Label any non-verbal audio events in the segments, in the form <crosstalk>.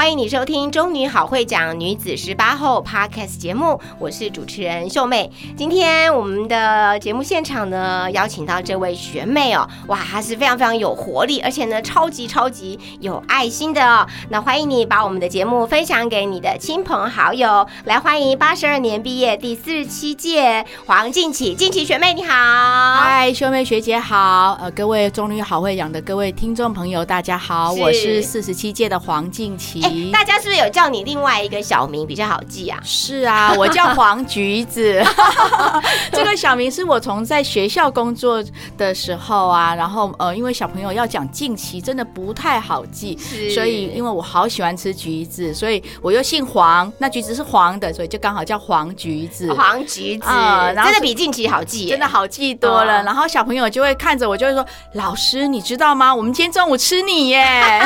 欢迎你收听《中女好会讲女子十八后》Podcast 节目，我是主持人秀妹。今天我们的节目现场呢，邀请到这位学妹哦，哇，她是非常非常有活力，而且呢，超级超级有爱心的哦。那欢迎你把我们的节目分享给你的亲朋好友，来欢迎八十二年毕业第四十七届黄静琪，静琪学妹你好。嗨，秀妹学姐好，呃，各位中女好会养的各位听众朋友，大家好，是我是四十七届的黄静琪。<laughs> <laughs> 哎，大家是不是有叫你另外一个小名比较好记啊？是啊，我叫黄橘子，<laughs> 这个小名是我从在学校工作的时候啊，然后呃，因为小朋友要讲近期真的不太好记，是所以因为我好喜欢吃橘子，所以我又姓黄，那橘子是黄的，所以就刚好叫黄橘子。黄橘子，啊然后真的比近期好记，真的好记多了，哦然后小朋友就会看着我，就会说：“老师，你知道吗？我们今天中午吃你耶！”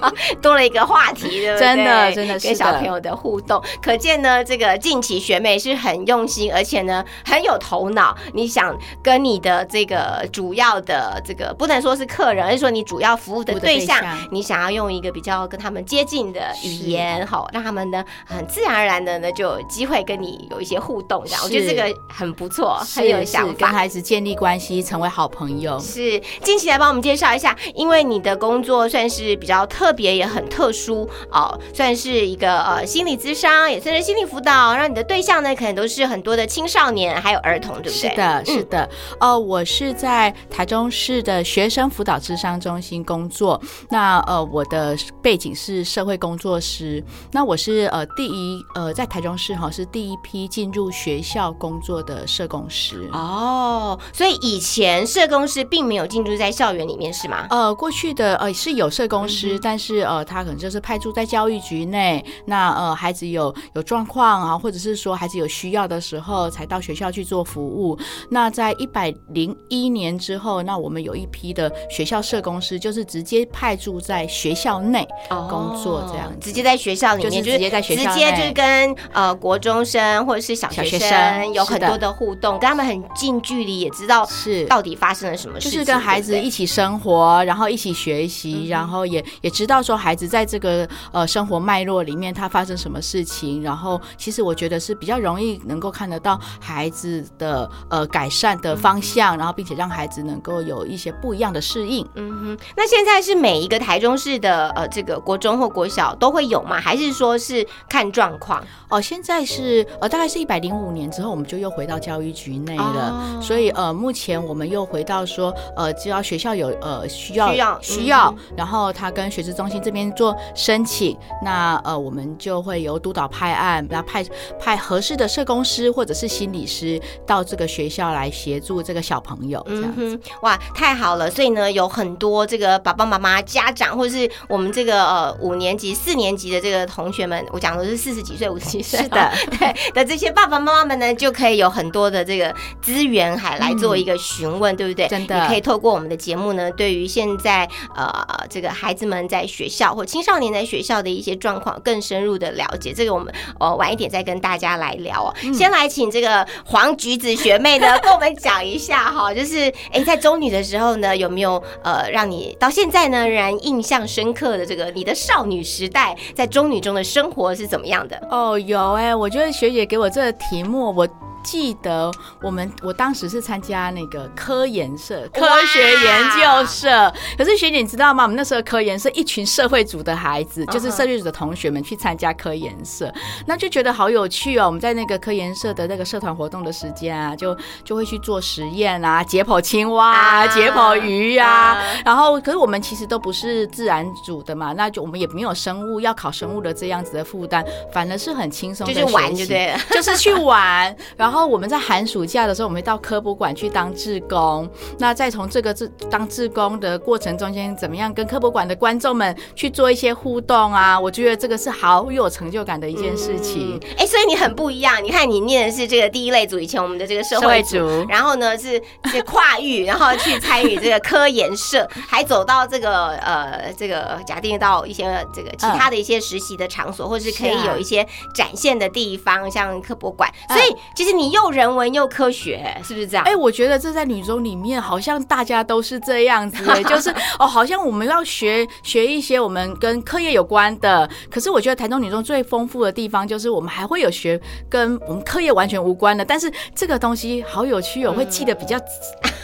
<laughs> 多了一个话题，对不对？真的真的是跟小朋友的互动，可见呢，这个近期学妹是很用心，而且呢很有头脑。你想跟你的这个主要的这个不能说是客人，而是说你主要服务的对象，对象你想要用一个比较跟他们接近的语言，好让他们呢很自然而然的呢就有机会跟你有一些互动，这样我觉得这个很不错，很有想法跟。孩子建立关系，成为好朋友。是，近期来帮我们介绍一下，因为你的工作算是比较特别，也很特殊哦，算是一个呃心理咨商，也算是心理辅导，让你的对象呢可能都是很多的青少年还有儿童，对不对？是的，是的，呃，我是在台中市的学生辅导咨商中心工作。那呃，我的背景是社会工作师。那我是呃第一呃在台中市哈是第一批进入学校工作的社工师。哦，所以以前社工师并没有进驻在校园里面，是吗？呃，过去的呃是有社工师，嗯但是呃他可能就是派驻在教育局内。那呃孩子有有状况啊，或者是说孩子有需要的时候，才到学校去做服务。那在一百零一年之后，那我们有一批的学校社工师，就是直接派驻在学校内工作这样直接在学校里面，就是直接在学校直接就是跟呃国中生或者是小学生有很多的。互动，跟他们很近距离，也知道是。到底发生了什么事情，就是跟孩子一起生活，然后一起学嗯习，然后也也知道说孩子在这个呃生活脉络里面他发生什么事情，然后其实我觉得是比较容易能够看得到孩子的呃改善的方向，然后并且让孩子能够有一些不一样的适应。嗯哼，那现在是每一个台中市的呃这个国中或国小都会有吗？还是说是看状况？哦，现在是呃，大概是一百零五年之后，我们就又回到教育局内了。哦所以呃，目前我们又回到说，呃，只要学校有呃需要需要需要，嗯然后他跟学习中心这边做申请，那呃，我们就会由督导派案，然后派派合适的社工师或者是心理师到这个学校来协助这个小朋友这样子。嗯哼，哇，太好了！所以呢，有很多这个爸爸妈妈、家长，或者是我们这个呃五年级、四年级的这个同学们，我讲的是四十几岁、五十几岁，是的，对的这些爸爸妈妈们呢，就可以有很多的这个资源，还来做一个询问，对不对？真的你可以透过我们的节目呢，对于现在呃这个孩子们在学校或青少年在学校的一些状况，更深入的了解。这个我们呃晚一点再跟大家来聊哦。嗯先来请这个黄橘子学妹呢，<laughs> 跟我们讲一下哈，就是哎在中女的时候呢，有没有呃让你到现在呢仍然印象深刻的这个你的少女时代在中女中的生活是怎么样的？哦，有哎、我觉得学姐给我这个题目，我。记得我们我当时是参加那个科研社、科学研究社。可是学姐你知道吗？我们那时候科研社一群社会组的孩子，就是社会组的同学们去参加科研社，那就觉得好有趣哦。我们在那个科研社的那个社团活动的时间啊，就就会去做实验啊，解剖青蛙啊，解剖鱼啊。然后，可是我们其实都不是自然组的嘛，那就我们也没有生物要考生物的这样子的负担，反而是很轻松，就是玩就对了，就是去玩。<laughs> 然后我们在寒暑假的时候，我们到科博馆去当志工。那再从这个志当志工的过程中间，怎么样跟科博馆的观众们去做一些互动啊？我觉得这个是好有成就感的一件事情。哎，所以你很不一样。你看，你念的是这个第一类组，以前我们的这个社会组，然后呢是是跨域，然后去参与这个科研社，<laughs> 还走到这个呃这个假定到一些这个其他的一些实习的场所，或是可以有一些展现的地方，像科博馆。所以其实你又人文又科学，是不是这样？哎，我觉得这在女中里面好像大家都是这样子，<laughs> 就是哦，好像我们要学学一些我们跟课业有关的。可是我觉得台中女中最丰富的地方，就是我们还会有学跟我们课业完全无关的，但是这个东西好有趣哦，会记得比较。毕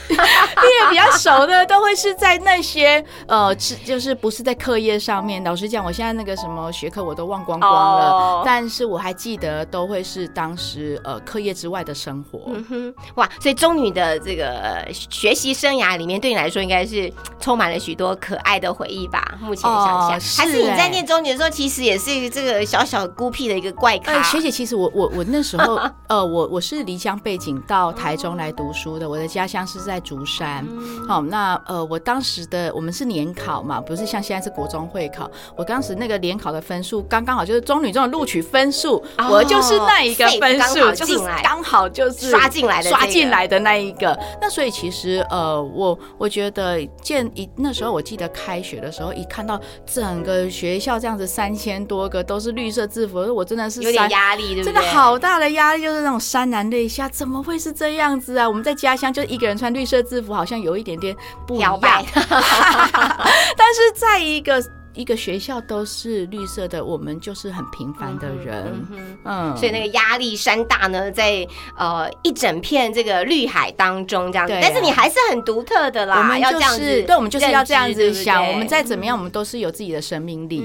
<laughs> 业比较熟的都会是在那些呃，是就是不是在课业上面。老实讲，我现在那个什么学科我都忘光光了，但是我还记得都会是当时呃课业之外的生活。嗯哼，哇！所以中女的这个学习生涯里面，对你来说应该是充满了许多可爱的回忆吧？目前想想，还是你在念中女的时候，其实也是这个小小孤僻的一个怪咖。学姐，其实我我我那时候 <laughs> 呃，我我是离乡背景到台中来读书的，我的家乡是在。在竹山，好，那呃，我当时的我们是联考嘛，不是像现在是国中会考。我当时那个联考的分数刚刚好，就是中女中的录取分数，我就是那一个分数，就是刚好就是刷进来的刷进来的那一个。那所以其实呃，我我觉得见一那时候我记得开学的时候，一看到整个学校这样子三千多个都是绿色制服，我真的是有点压力，真的好大的压力，就是那种潸然泪下，怎么会是这样子啊？我们在家乡就一个人穿绿。绿色制服好像有一点点不一样，<laughs> 但是在一个一个学校都是绿色的，我们就是很平凡的人，嗯，所以那个压力山大呢，在呃一整片这个绿海当中这样。子，但是你还是很独特的啦，我们要这样子，对，我们就是要这样子想，我们再怎么样，我们都是有自己的生命力。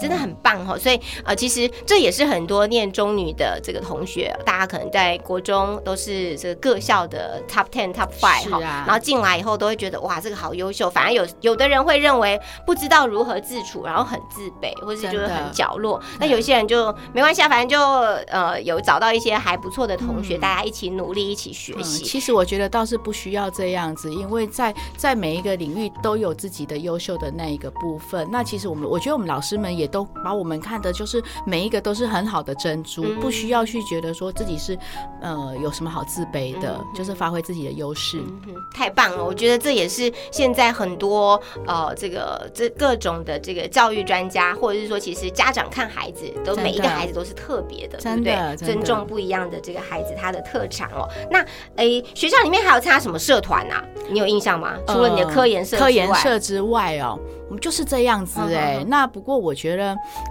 真的很棒哈，所以呃，其实这也是很多念中女的这个同学，大家可能在国中都是这个各校的 top ten top five 哈，然后进来以后都会觉得哇，这个好优秀。反而有有的人会认为不知道如何自处，然后很自卑，或是就是很角落。那有些人就没关系啊，反正就呃有找到一些还不错的同学，大家一起努力，一起学习。其实我觉得倒是不需要这样子，因为在在每一个领域都有自己的优秀的那一个部分。那其实我们我觉得我们老师们也。都把我们看的，就是每一个都是很好的珍珠，不需要去觉得说自己是呃有什么好自卑的，就是发挥自己的优势。嗯太棒了，我觉得这也是现在很多呃这个这各种的这个教育专家，或者是说其实家长看孩子，都每一个孩子都是特别的，对不对？尊重不一样的这个孩子他的特长哦。那诶，学校里面还有参加什么社团啊？你有印象吗？除了你的科研社科研社之外哦。我们就是这样子哎，那不过我觉得，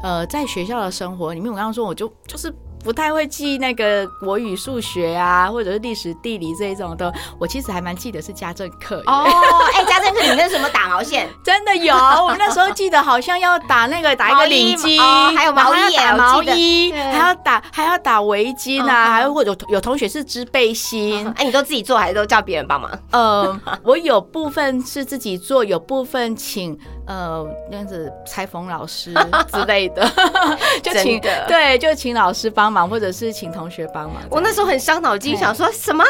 呃，在学校的生活里面，我刚刚说我就就是。不太会记那个国语、数学啊，或者是历史、地理这一种的。我其实还蛮记得是家政课哦。哎，家政课你那什么打毛线？<laughs> 真的有，我们那时候记得好像要打那个打一个领巾，还有毛衣，打毛衣，还要打还要打围巾啊，还有或者有同学是织背心。<laughs> 哎，你都自己做还是都叫别人帮忙？呃，我有部分是自己做，有部分请呃那样子裁缝老师 <laughs> 之类的，<laughs> 就请对，就请老师帮忙。或者是请同学帮忙，我那时候很伤脑筋，想说什么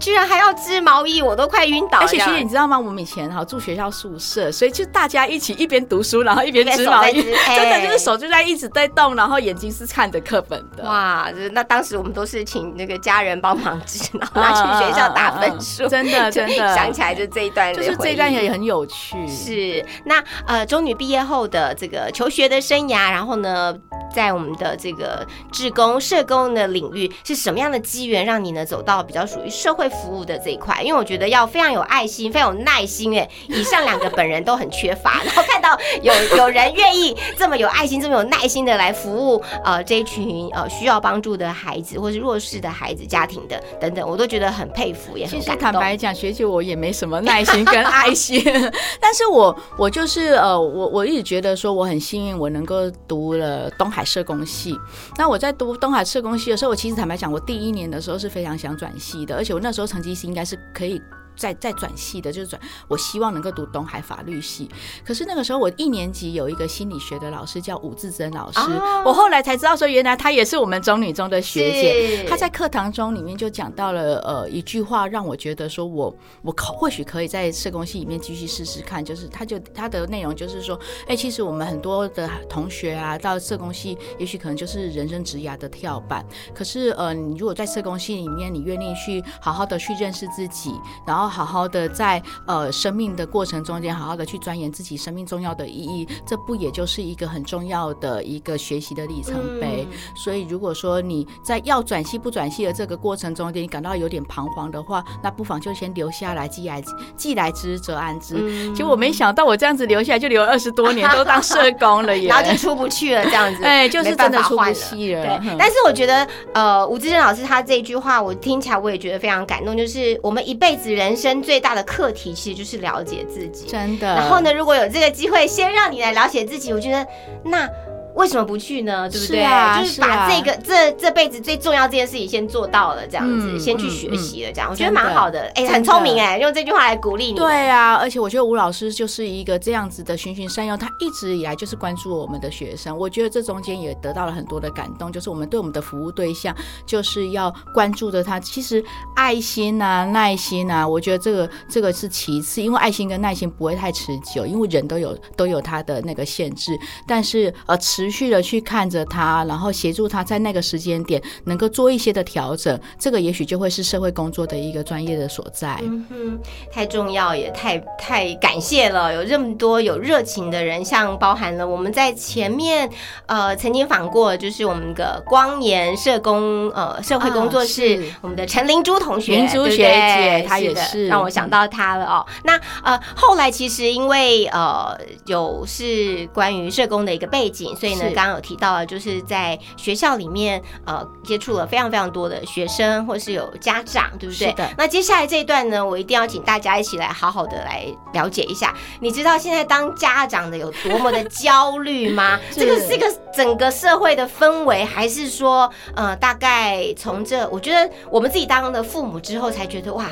居然还要织毛衣，我都快晕倒了。而且学姐，你知道吗？我们以前哈住学校宿舍，所以就大家一起一边读书，然后一边织毛衣，<laughs> 真的就是手就在一直在动，然后眼睛是看着课本的。哇，那当时我们都是请那个家人帮忙织，然后拿去学校打分数。真的真的，想起来就这一段，就是这一段也很有趣。是那呃，中女毕业后的这个求学的生涯，然后呢？在我们的这个志工、社工的领域，是什么样的机缘让你呢走到比较属于社会服务的这一块？因为我觉得要非常有爱心、非常有耐心。哎，<laughs> 以上两个本人都很缺乏，然后看到有 <laughs> 有人愿意这么有爱心、这么有耐心的来服务呃这一群呃需要帮助的孩子，或是弱势的孩子家庭的等等，我都觉得很佩服，也很感动。坦白讲，学姐我也没什么耐心跟爱心，<laughs> 但是我我就是呃，我我一直觉得说我很幸运，我能够读了东海社工系。那我在读东海社工系的时候，我其实坦白讲，我第一年的时候是非常想转系的，而且我那时候成绩是应该是可以。再再转系的，就是转，我希望能够读东海法律系。可是那个时候，我一年级有一个心理学的老师叫吴志珍老师，哦我后来才知道说，原来她也是我们中女中的学姐。是她在课堂中里面就讲到了呃一句话，让我觉得说我我可或许可以在社工系里面继续试试看。就是她就她的内容就是说，哎、其实我们很多的同学啊，到社工系，也许可能就是人生职涯的跳板。可是呃，你如果在社工系里面，你愿意去好好的去认识自己，然后好好的在呃生命的过程中间，好好的去钻研自己生命重要的意义，这不也就是一个很重要的一个学习的里程碑？嗯所以，如果说你在要转系不转系的这个过程中间，你感到有点彷徨的话，那不妨就先留下来，既来既来之则安之。嗯结果没想到我这样子留下来，就留了二十多年，都当社工了耶。<laughs> 然后就出不去了，这样子，<laughs> 哎就是真的出不去了对嗯，但是我觉得，呃，吴志珍老师他这一句话，我听起来我也觉得非常感动，就是我们一辈子人生最大的课题，其实就是了解自己。真的。然后？呢，如果有这个机会，先让你来了解自己，我觉得那。为什么不去呢？对不对？是啊就是把这个这这辈子最重要这件事情先做到了，这样子，嗯先去嗯学习了，这样、我觉得蛮好的。哎、真很聪明的哎、用这句话来鼓励你。对啊，而且我觉得吴老师就是一个这样子的循循善诱，他一直以来就是关注我们的学生。我觉得这中间也得到了很多的感动，就是我们对我们的服务对象就是要关注着他。其实爱心啊、耐心啊，我觉得这个这个是其次，因为爱心跟耐心不会太持久，因为人都有都有他的那个限制。但是呃，持续的去看着他，然后协助他在那个时间点能够做一些的调整，这个也许就会是社会工作的一个专业的所在。嗯哼，太重要也太太感谢了，有这么多有热情的人，像包含了我们在前面呃曾经访过，就是我们的光研社工呃社会工作室，啊我们的陈灵珠同学，灵珠学姐她也的是让我想到她了哦。那呃后来其实因为呃有是关于社工的一个背景，所以刚刚有提到了，就是在学校里面呃接触了非常非常多的学生，或是有家长，对不对？是的那接下来这一段呢，我一定要请大家一起来好好的来了解一下。你知道现在当家长的有多么的焦虑吗？<laughs> 这个是一个整个社会的氛围，还是说，呃，大概从这，我觉得我们自己当了父母之后，才觉得哇。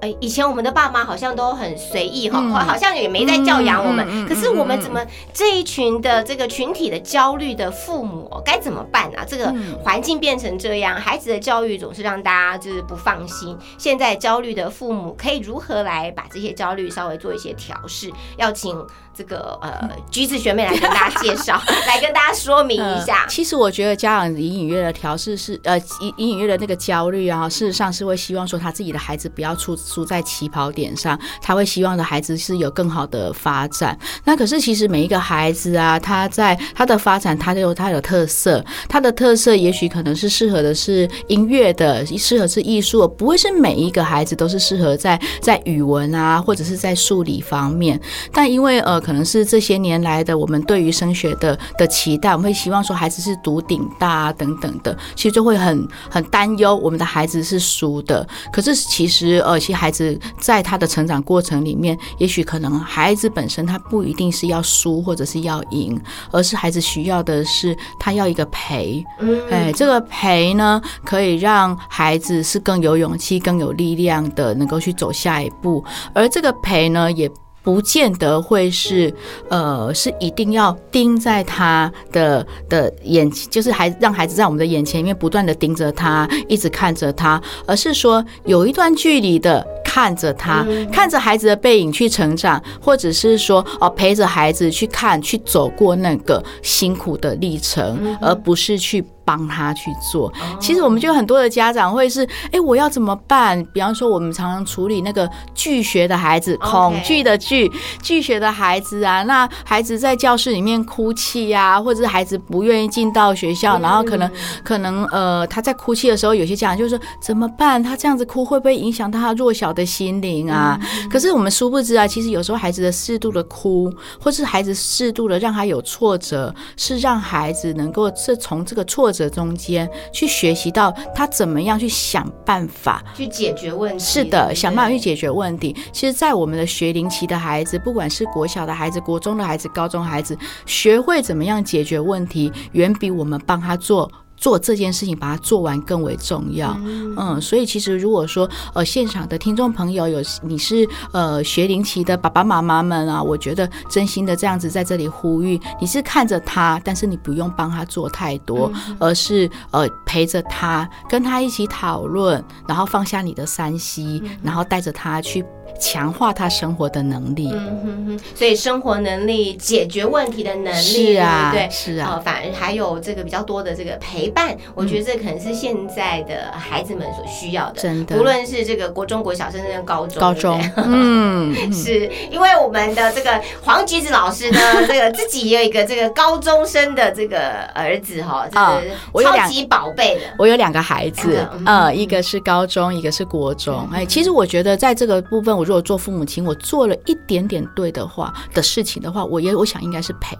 哎，以前我们的爸妈好像都很随意哈，嗯好像也没在教养我们。嗯嗯嗯可是我们怎么这一群的这个群体的焦虑的父母哦该怎么办啊？这个嗯环境变成这样，孩子的教育总是让大家就是不放心。现在焦虑的父母可以如何来把这些焦虑稍微做一些调试？要请这个呃橘子学妹来跟大家介绍，<laughs> 来跟大家说明一下。其实我觉得家长隐隐约的调试是呃隐隐隐约的那个焦虑啊，事实上是会希望说他自己的孩子不要出输在起跑点上，他会希望的孩子是有更好的发展。那可是其实每一个孩子啊，他在他的发展，他都有他有特色，他的特色也许可能是适合的是音乐的，适合是艺术，不会是每一个孩子都是适合在在语文啊或者是在数理方面。但因为呃，可能是这些年来的我们对于升学的的期待，我们会希望说孩子是读顶大啊等等的，其实就会很很担忧我们的孩子是输的。可是其实呃，其实孩子在他的成长过程里面，也许可能孩子本身他不一定是要输或者是要赢，而是孩子需要的是他要一个陪。嗯哎，这个陪呢，可以让孩子是更有勇气、更有力量的，能够去走下一步。而这个陪呢，也不见得会是呃，是一定要盯在他的的眼，就是孩让孩子在我们的眼前里面不断的盯着他，一直看着他，而是说有一段距离的看着他，看着孩子的背影去成长，或者是说哦陪着孩子去看去走过那个辛苦的历程，而不是去。帮他去做。其实我们就很多的家长会是，哎，我要怎么办？比方说，我们常常处理那个拒学的孩子，恐惧的拒，拒学的孩子啊，那孩子在教室里面哭泣呀，或者是孩子不愿意进到学校，然后可能可能呃他在哭泣的时候，有些家长就说怎么办？他这样子哭会不会影响到他弱小的心灵啊？可是我们殊不知啊，其实有时候孩子的适度的哭，或是孩子适度的让他有挫折，是让孩子能够是从这个挫折中间去学习到他怎么样去想办法去解决问题。是的，想办法去解决问题。其实，在我们的学龄期的孩子，不管是国小的孩子、国中的孩子、高中孩子，学会怎么样解决问题，远比我们帮他做。做这件事情，把它做完更为重要。嗯，所以其实如果说呃，现场的听众朋友有你是呃学龄期的爸爸妈妈们啊，我觉得真心的这样子在这里呼吁，你是看着他，但是你不用帮他做太多，而是呃陪着他，跟他一起讨论，然后放下你的三息，然后带着他去。强化他生活的能力，嗯哼哼，所以生活能力、解决问题的能力，是啊，对，是啊，反而还有这个比较多的这个陪伴，我觉得这可能是现在的孩子们所需要的，真的，无论是这个国中、国小，甚至高中，高中，<laughs> <laughs> 嗯，是因为我们的这个黄橘子老师呢，<laughs> 这个自己也有一个这个高中生的这个儿子哈，是超级宝贝的，我有两个孩子，呃，一个是高中，一个是国中，哎，其实我觉得在这个部分我。如果做父母亲，我做了一点点对的话的事情的话，我也我想应该是陪，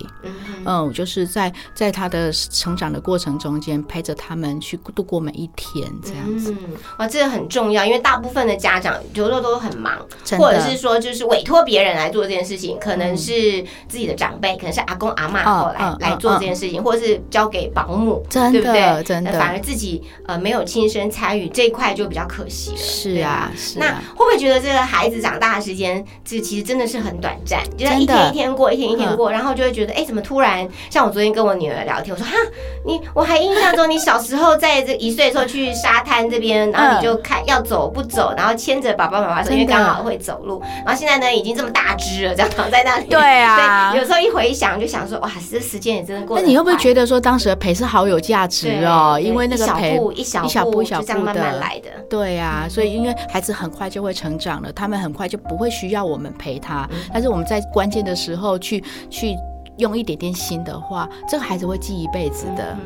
嗯，就是在在他的成长的过程中间陪着他们去度过每一天，这样子，哇，这个很重要，因为大部分的家长有时候都很忙，或者是说就是委托别人来做这件事情，可能是自己的长辈，可能是阿公阿妈来来做这件事情，或者是交给保姆，对不对？真的，反而自己呃没有亲身参与这一块就比较可惜了。是啊，是那会不会觉得这个孩子？长大的时间，这其实真的是很短暂，就在一天一天过，一天一天过，然后就会觉得，哎，怎么突然？像我昨天跟我女儿聊天，我说，哈，你我还印象中你小时候在这一岁的时候去沙滩这边，然后你就看要走不走，然后牵着爸爸妈妈手，因为刚好会走路。然后现在呢，已经这么大只了，这样躺在那里。对啊，有时候一回想，就想说，哇，这时间也真的过。那你会不会觉得说，当时的陪是好有价值哦？因为那个陪一小步一小步这样慢慢来的。对啊，所以因为孩子很快就会成长了，他们很。很快就不会需要我们陪他，但是我们在关键的时候去去。用一点点心的话，这个孩子会记一辈子的。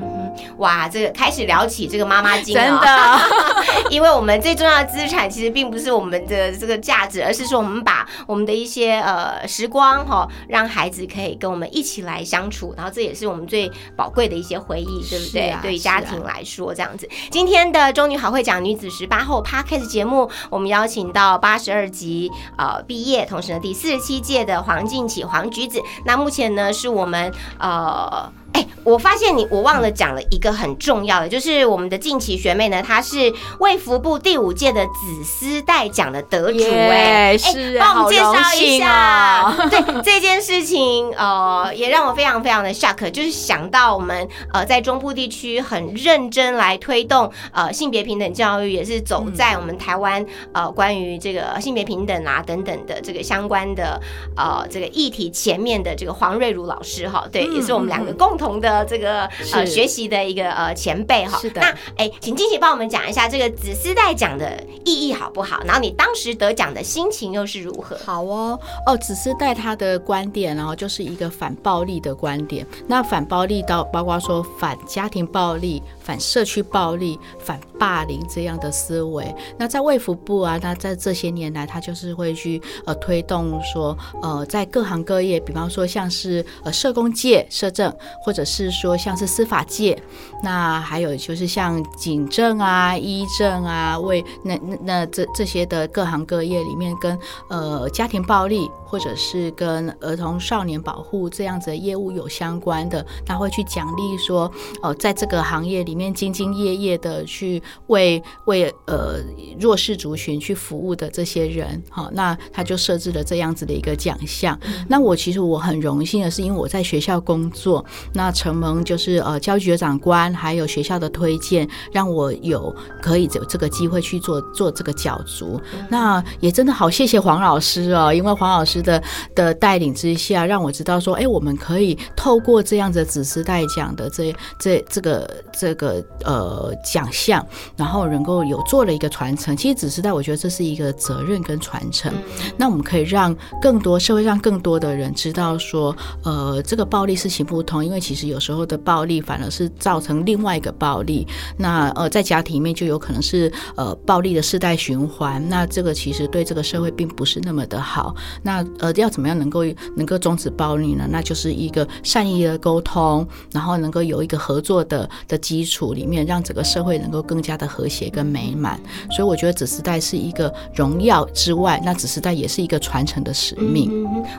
哇，这个开始聊起这个妈妈经，真的，<laughs> 因为我们最重要的资产其实并不是我们的这个价值，而是说我们把我们的一些呃时光哈，让孩子可以跟我们一起来相处，然后这也是我们最宝贵的一些回忆，对不对？对家庭来说，这样子。今天的中女好会讲女子十八后 Podcast 节目，我们邀请到八十二级呃毕业，同时呢第四十七届的黄静启黄橘子。那目前呢？是是我们呃。哎，我发现你，我忘了讲了一个很重要的，就是我们的近期学妹呢，她是卫福部第五届的紫丝带奖的得主，哎，是，帮我们介绍一下。<laughs> <laughs> 对这件事情，呃，也让我非常非常的 shock，就是想到我们呃在中部地区很认真来推动呃性别平等教育，也是走在我们台湾呃关于这个性别平等啊等等的这个相关的呃这个议题前面的这个黄瑞如老师哈，对，也是我们两个共。同的这个呃学习的一个呃前辈哈，是的。那哎，请金姐帮我们讲一下这个紫丝带奖的意义好不好？然后你当时得奖的心情又是如何？好哦，哦，紫丝带他的观点，然后就是一个反暴力的观点。那反暴力到包括说反家庭暴力。反社区暴力、反霸凌这样的思维，那在卫福部啊，那在这些年来，他就是会去呃推动说，呃，在各行各业，比方说像是呃社工界、社政，或者是说像是司法界，那还有就是像警政啊、医政啊，为那那那这这些的各行各业里面，跟呃家庭暴力或者是跟儿童少年保护这样子的业务有相关的，他会去奖励说，哦，在这个行业里。面兢兢业业的去为为呃弱势族群去服务的这些人，好，那他就设置了这样子的一个奖项。那我其实我很荣幸的是，因为我在学校工作，那承蒙就是呃教育局的长官还有学校的推荐，让我有可以有这个机会去做做这个角逐。那也真的好谢谢黄老师哦，因为黄老师师的的带领之下，让我知道说，哎，我们可以透过这样子子时代奖的这这这个这个呃奖项，然后能够有做了一个传承。其实子时代，我觉得这是一个责任跟传承。那我们可以让更多社会上更多的人知道说，呃，这个暴力是行不通，因为其实有时候的暴力反而是造成另外一个暴力。那呃，在家庭里面就有可能是呃暴力的世代循环。那这个其实对这个社会并不是那么的好。那呃，要怎么样能够能够终止暴力呢？那就是一个善意的沟通，然后能够有一个合作的的基础里面，让整个社会能够更加的和谐跟美满。所以我觉得子时代是一个荣耀之外，那子时代也是一个传承的使命。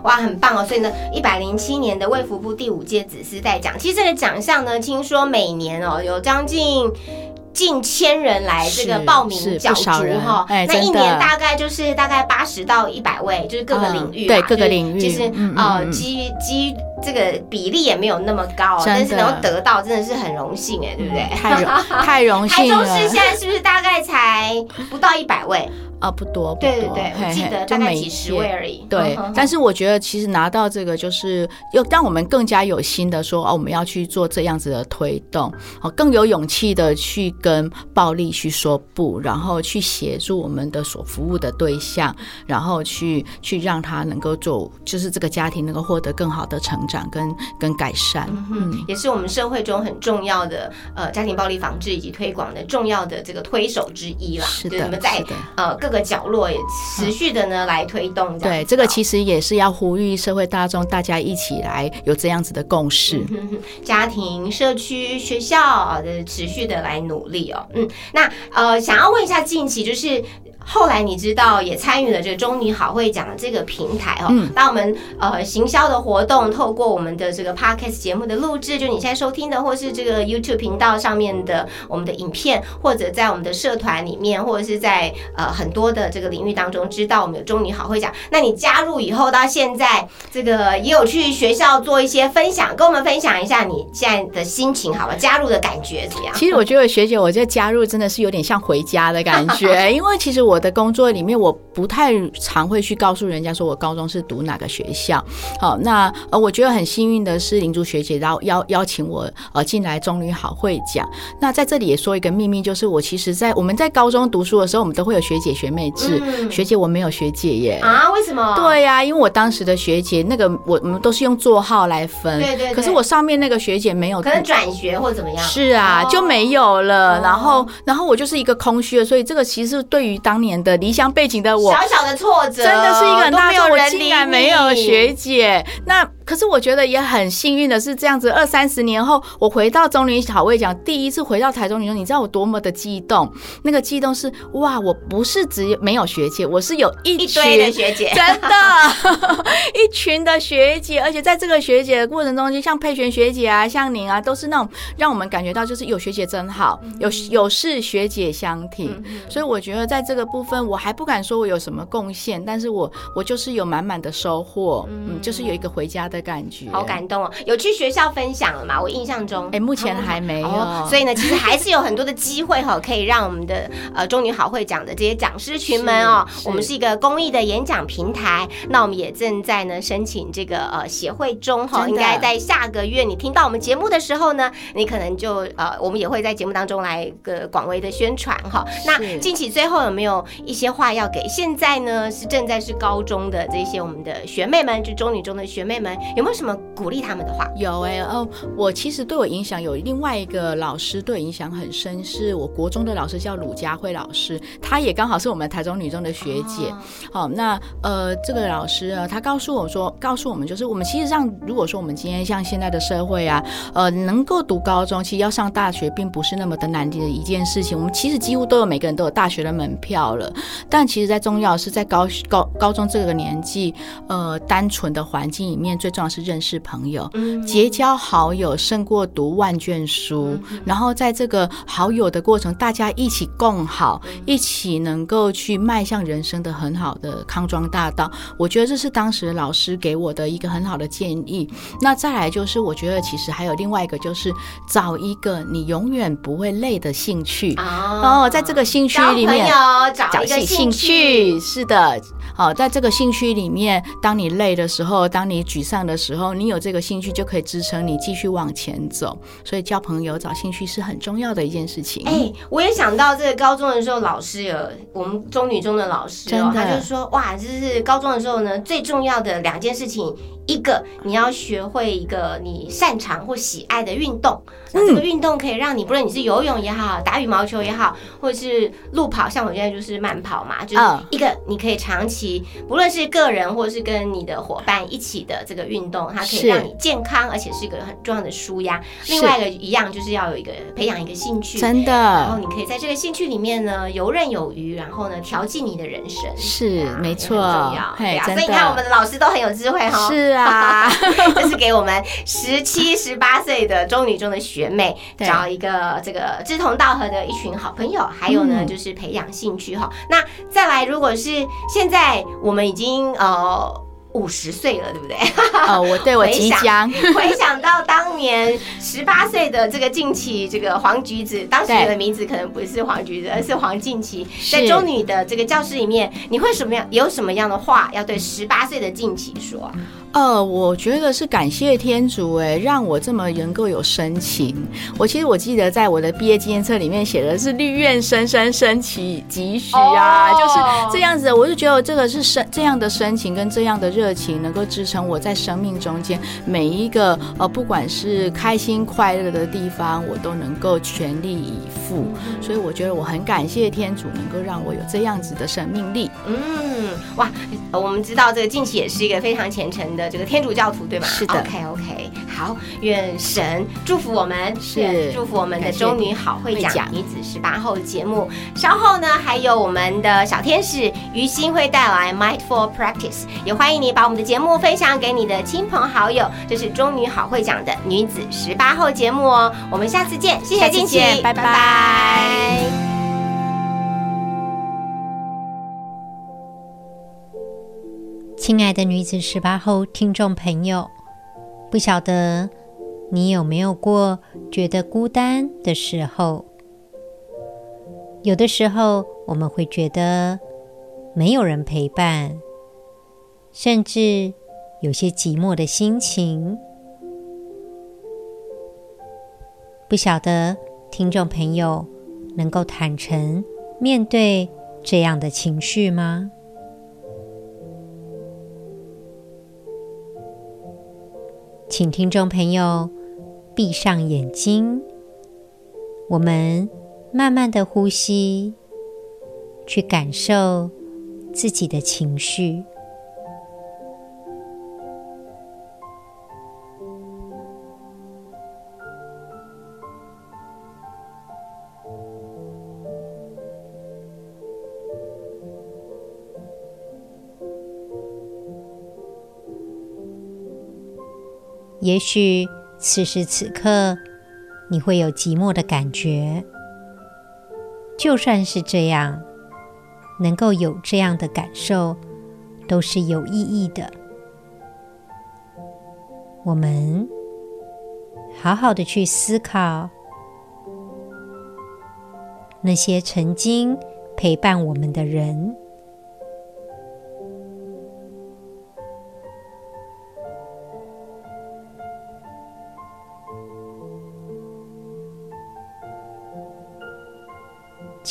哇，很棒哦！所以呢，一百零七年的卫福部第五届子时代奖，其实这个奖项呢，听说每年哦有将近。近千人来这个报名角逐哈，那一年大概就是大概八十到一百位，就是各个领域，对各个领域，其实呃，基基这个比例也没有那么高，但是能够得到真的是很荣幸哎，对不对？太荣太荣幸了。<laughs> 台中市现在是不是大概才不到一百位？啊，不多，对对对，我记得大概几十位而已。对，但是我觉得其实拿到这个，就是又让我们更加有心的说，哦，我们要去做这样子的推动，哦，更有勇气的去跟暴力去说不，然后去协助我们的所服务的对象，然后去去让他能够做，就是这个家庭能够获得更好的成长跟跟改善。嗯，也是我们社会中很重要的呃家庭暴力防治以及推广的重要的这个推手之一啦。是的，你们在呃各。个角落也持续的呢来推动，对这个其实也是要呼吁社会大众大家一起来有这样子的共识，家庭、社区、学校的持续的来努力哦。嗯，那呃想要问一下近期就是。后来你知道也参与了这个中女好会讲的这个平台哦，那我们呃行销的活动，透过我们的这个 podcast 节目的录制，就你现在收听的，或是这个 YouTube 频道上面的我们的影片，或者在我们的社团里面，或者是在呃很多的这个领域当中，知道我们有中女好会讲。那你加入以后到现在，这个也有去学校做一些分享，跟我们分享一下你现在的心情，好吧？加入的感觉怎么样？其实我觉得学姐，我觉得加入真的是有点像回家的感觉，<laughs> 因为其实我。我的工作里面，我不太常会去告诉人家说我高中是读哪个学校。好，那呃，我觉得很幸运的是，林珠学姐然后邀邀请我呃进来中女好会讲。那在这里也说一个秘密，就是我其实，在我们在高中读书的时候，我们都会有学姐学妹制。学姐我没有学姐耶啊？为什么？对呀，因为我当时的学姐那个我我们都是用座号来分。对对。可是我上面那个学姐没有，可能转学或怎么样。是啊，就没有了。然后然后我就是一个空虚的，所以这个其实对于当年的离乡背景的我，小小的挫折，真的是一个很大的。我竟然没有学姐，那。可是我觉得也很幸运的是，这样子二三十年后，我回到中林好会讲，第一次回到台中女中，你知道我多么的激动？那个激动是哇，我不是只有没有学姐，我是有一群的学姐，真的，<laughs> 一群的学姐，而且在这个学姐的过程中，就像佩璇学姐啊，像您啊，都是那种让我们感觉到就是有学姐真好，有有事学姐相挺。所以我觉得在这个部分，我还不敢说我有什么贡献，但是我我就是有满满的收获，嗯，就是有一个回家。的感觉好感动哦！有去学校分享了吗？我印象中，哎，目前还没有。所以呢，其实还是有很多的机会哈，可以让我们的呃中女好会讲的这些讲师群们哦，我们是一个公益的演讲平台。那我们也正在呢申请这个呃协会中哈，应该在下个月你听到我们节目的时候呢，你可能就呃，我们也会在节目当中来个广为的宣传哈。那近期最后有没有一些话要给现在呢是正在是高中的这些我们的学妹们，就中女中的学妹们？有没有什么鼓励他们的话？有哎，哦，我其实对我影响有另外一个老师对我影响很深，是我国中的老师叫鲁佳慧老师，她也刚好是我们台中女中的学姐。好，那呃，这个老师啊，他告诉我说，告诉我们就是我们其实上，如果说我们今天像现在的社会啊，呃，能够读高中，其实要上大学并不是那么的难的一件事情。我们其实几乎都有每个人都有大学的门票了，但其实，在重要是在高高高中这个年纪，呃，单纯的环境里面最。重要是认识朋友，结交好友胜过读万卷书。然后在这个好友的过程，大家一起共好，一起能够去迈向人生的很好的康庄大道。我觉得这是当时老师给我的一个很好的建议。那再来就是，我觉得其实还有另外一个，就是找一个你永远不会累的兴趣哦，在这个兴趣里面找一个兴趣，是的。好，在这个兴趣里面，当你累的时候，当你沮丧的时候，你有这个兴趣就可以支撑你继续往前走。所以交朋友、找兴趣是很重要的一件事情。哎、我也想到这个高中的时候，老师有我们中女中的老师哦，他就说哇，就是高中的时候呢，最重要的两件事情，一个你要学会一个你擅长或喜爱的运动，那这个运动可以让你，不论你是游泳也好，打羽毛球也好，或者是路跑，像我现在就是慢跑嘛，就是嗯。一个你可以长期，不论是个人或是跟你的伙伴一起的这个运动，它可以让你健康，而且是一个很重要的舒压。另外一个一样就是要有一个培养一个兴趣，真的。然后你可以在这个兴趣里面呢游刃有余，然后呢调剂你的人生，是啊没错重要，对啊，所以你看我们的老师都很有智慧哈、哦。是啊，<laughs> 这是给我们十七、十八岁的中女中的学妹找一个这个志同道合的一群好朋友，还有呢嗯就是培养兴趣哈。那再来，如果是现在我们已经呃五十岁了，对不对？哦，我对我即将 <laughs> 回想到当年十八岁的这个近期，这个黄橘子，当时你的名字可能不是黄橘子，而是黄近期。在中女的这个教室里面，你会什么样有什么样的话要对十八岁的近期说啊？呃，我觉得是感谢天主，哎，让我这么能够有深情。我其实我记得在我的毕业纪念册里面写的是“绿愿深深深起几许”啊，哦就是这样子。我就觉得这个是深这样的深情跟这样的热情，能够支撑我在生命中间每一个呃，不管是开心快乐的地方，我都能够全力以赴。所以我觉得我很感谢天主，能够让我有这样子的生命力。嗯，哇，呃我们知道这个近期也是一个非常虔诚的这个天主教徒，对吗？是的 OK OK，好，愿神祝福我们，是愿祝福我们的中女好会讲女子十八后节目。稍后呢，还有我们的小天使于心会带来 Mindful Practice，也欢迎你把我们的节目分享给你的亲朋好友。这是中女好会讲的女子十八后节目哦，我们下次见，谢谢下次近期见，拜拜拜拜亲爱的女子十八后听众朋友，不晓得你有没有过觉得孤单的时候？有的时候我们会觉得没有人陪伴，甚至有些寂寞的心情。不晓得听众朋友能够坦诚面对这样的情绪吗？请听众朋友闭上眼睛，我们慢慢的呼吸，去感受自己的情绪。也许此时此刻你会有寂寞的感觉，就算是这样，能够有这样的感受，都是有意义的。我们好好的去思考那些曾经陪伴我们的人。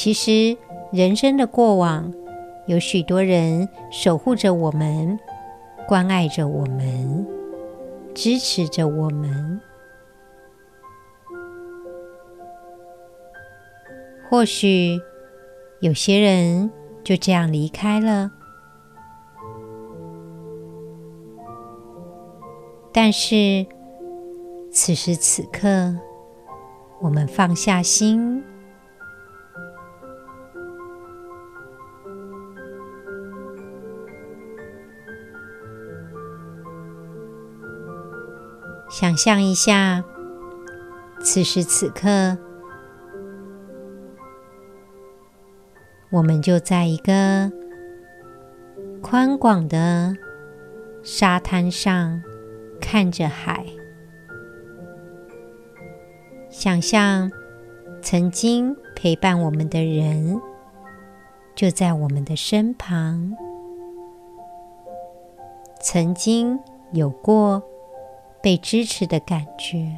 其实，人生的过往，有许多人守护着我们，关爱着我们，支持着我们。或许有些人就这样离开了，但是此时此刻，我们放下心。想象一下，此时此刻，我们就在一个宽广的沙滩上，看着海。想象曾经陪伴我们的人，就在我们的身旁。曾经有过被支持的感觉。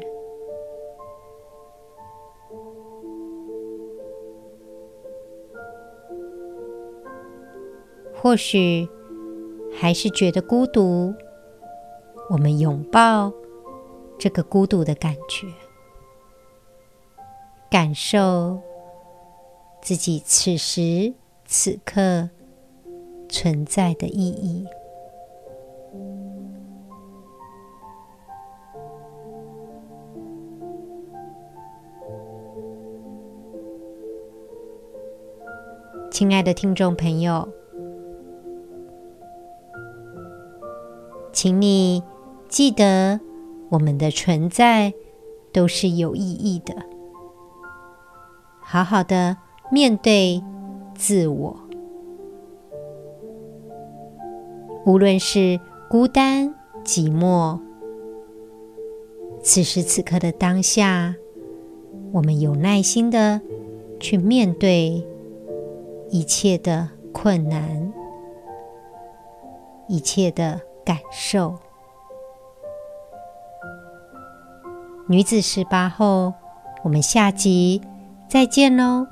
或许还是觉得孤独，我们拥抱这个孤独的感觉，感受自己此时此刻存在的意义。亲爱的听众朋友。请你记得，我们的存在都是有意义的。好好的面对自我，无论是孤单、寂寞，此时此刻的当下，我们有耐心的去面对一切的困难，一切的。感受，女子十八后，我们下集再见喽。